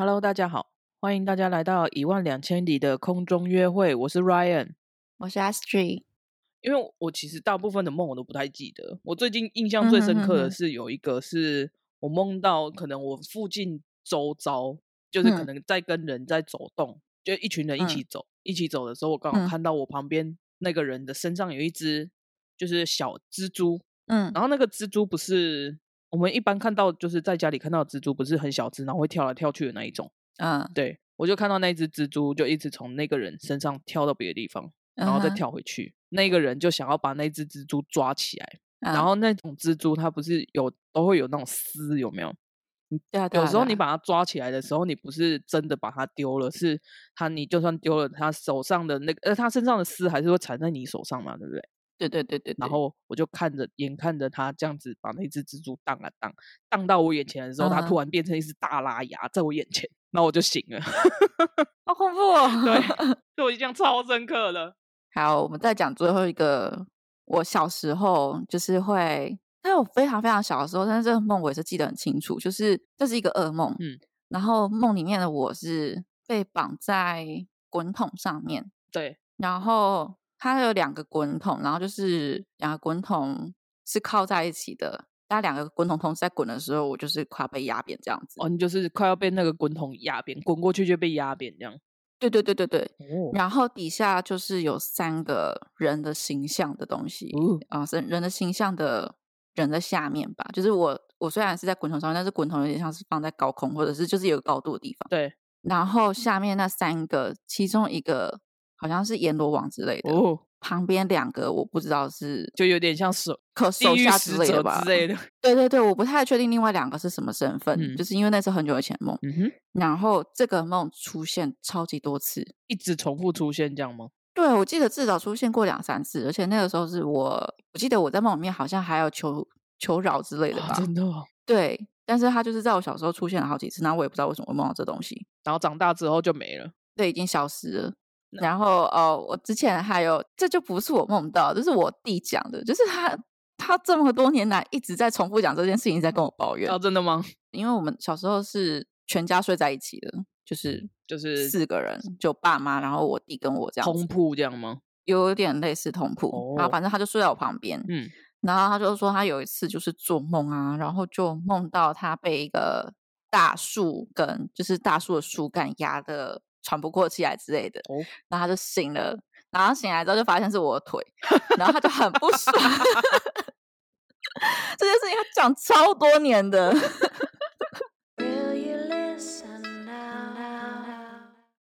Hello，大家好，欢迎大家来到一万两千里的空中约会。我是 Ryan，我是 Astrid。因为我其实大部分的梦我都不太记得，我最近印象最深刻的是有一个是我梦到可能我附近周遭就是可能在跟人在走动，就一群人一起走，一起走的时候，我刚好看到我旁边那个人的身上有一只就是小蜘蛛，嗯，然后那个蜘蛛不是我们一般看到就是在家里看到蜘蛛，不是很小只，然后会跳来跳去的那一种，嗯，对我就看到那只蜘蛛就一直从那个人身上跳到别的地方，然后再跳回去。那个人就想要把那只蜘蛛抓起来，然后那种蜘蛛它不是有都会有那种丝有没有？对啊有时候你把它抓起来的时候，你不是真的把它丢了，是它你就算丢了，它手上的那个呃，它身上的丝还是会缠在你手上嘛，对不对？对对对对。然后我就看着，眼看着它这样子把那只蜘蛛荡啊荡，荡到我眼前的时候，它突然变成一只大拉牙在我眼前，那我就醒了，好恐怖哦！对，对我印象超深刻的。好，我们再讲最后一个。我小时候就是会，但我非常非常小的时候，但是这个梦我也是记得很清楚，就是这是一个噩梦。嗯，然后梦里面的我是被绑在滚筒上面。对，然后它有两个滚筒，然后就是两个滚筒是靠在一起的。那两个滚筒同时在滚的时候，我就是快要被压扁这样子。哦，你就是快要被那个滚筒压扁，滚过去就被压扁这样。对对对对对，哦然后底下就是有三个人的形象的东西啊，是人的形象的人的下面吧。就是我我虽然是在滚筒上面，但是滚筒有点像是放在高空，或者是就是有个高度的地方。对，然后下面那三个，其中一个好像是阎罗王之类的。哦旁边两个我不知道是，就有点像手可手下之类的吧之类的。对对对，我不太确定另外两个是什么身份，就是因为那是很久以前梦。嗯哼。然后这个梦出现超级多次，一直重复出现这样吗？对，我记得至少出现过两三次，而且那个时候是我，我记得我在梦里面好像还有求求饶之类的吧？真的？对，但是他就是在我小时候出现了好几次，然后我也不知道为什么会梦到这东西，然后长大之后就没了，对，已经消失了。然后哦，我之前还有，这就不是我梦到，这是我弟讲的，就是他他这么多年来一直在重复讲这件事情，在跟我抱怨。哦，真的吗？因为我们小时候是全家睡在一起的，就是就是四个人，就爸妈，然后我弟跟我这样通铺这样吗？有点类似通铺，然后反正他就睡在我旁边，嗯，然后他就说他有一次就是做梦啊，然后就梦到他被一个大树根，就是大树的树干压的。喘不过气来之类的，然后他就醒了，然后醒来之后就发现是我的腿，然后他就很不爽。这件事情他讲超多年的，